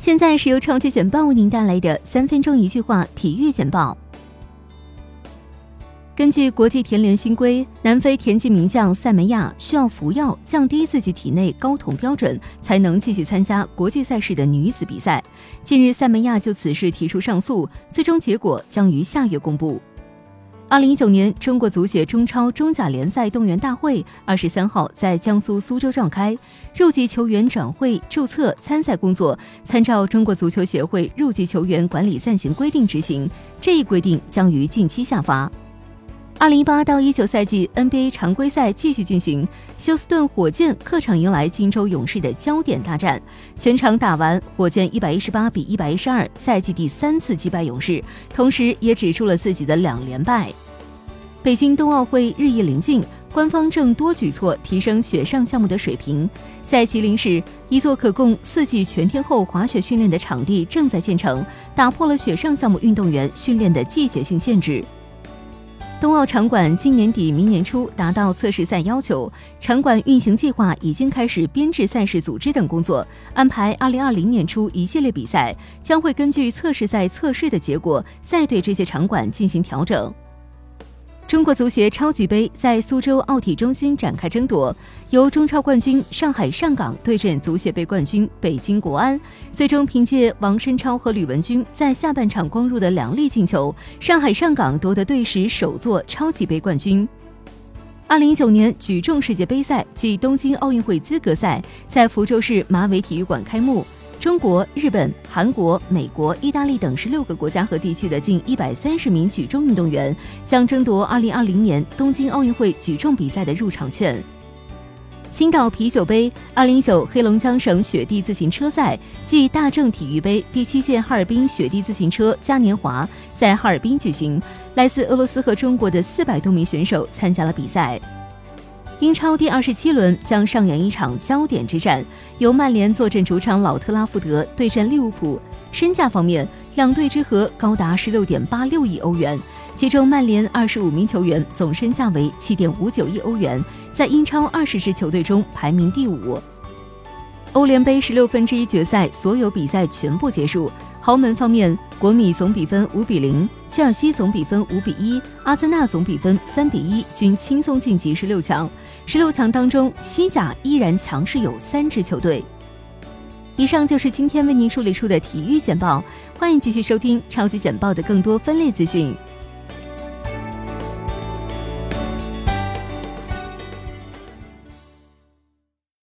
现在是由超级简报为您带来的三分钟一句话体育简报。根据国际田联新规，南非田径名将塞梅亚需要服药降低自己体内睾酮标准，才能继续参加国际赛事的女子比赛。近日，塞梅亚就此事提出上诉，最终结果将于下月公布。二零一九年中国足协中超中甲联赛动员大会二十三号在江苏苏州召开，入籍球员转会、注册、参赛工作参照中国足球协会入籍球员管理暂行规定执行，这一规定将于近期下发。二零一八到一九赛季 NBA 常规赛继续进行，休斯顿火箭客场迎来金州勇士的焦点大战，全场打完，火箭一百一十八比一百一十二，赛季第三次击败勇士，同时也止住了自己的两连败。北京冬奥会日益临近，官方正多举措提升雪上项目的水平。在吉林市，一座可供四季全天候滑雪训练的场地正在建成，打破了雪上项目运动员训练的季节性限制。冬奥场馆今年底、明年初达到测试赛要求，场馆运行计划已经开始编制赛事组织等工作，安排二零二零年初一系列比赛，将会根据测试赛测试的结果，再对这些场馆进行调整。中国足协超级杯在苏州奥体中心展开争夺，由中超冠军上海上港对阵足协杯冠军北京国安。最终凭借王申超和吕文君在下半场攻入的两粒进球，上海上港夺得队史首座超级杯冠军。二零一九年举重世界杯赛暨东京奥运会资格赛在福州市马尾体育馆开幕。中国、日本、韩国、美国、意大利等十六个国家和地区的近一百三十名举重运动员将争夺二零二零年东京奥运会举重比赛的入场券。青岛啤酒杯二零一九黑龙江省雪地自行车赛暨大正体育杯第七届哈尔滨雪地自行车嘉年华在哈尔滨举行，来自俄罗斯和中国的四百多名选手参加了比赛。英超第二十七轮将上演一场焦点之战，由曼联坐镇主场老特拉福德对阵利物浦。身价方面，两队之和高达十六点八六亿欧元，其中曼联二十五名球员总身价为七点五九亿欧元，在英超二十支球队中排名第五。欧联杯十六分之一决赛所有比赛全部结束。豪门方面，国米总比分五比零，切尔西总比分五比一，阿森纳总比分三比一，均轻松晋级十六强。十六强当中，西甲依然强势有三支球队。以上就是今天为您梳理出的体育简报，欢迎继续收听超级简报的更多分类资讯。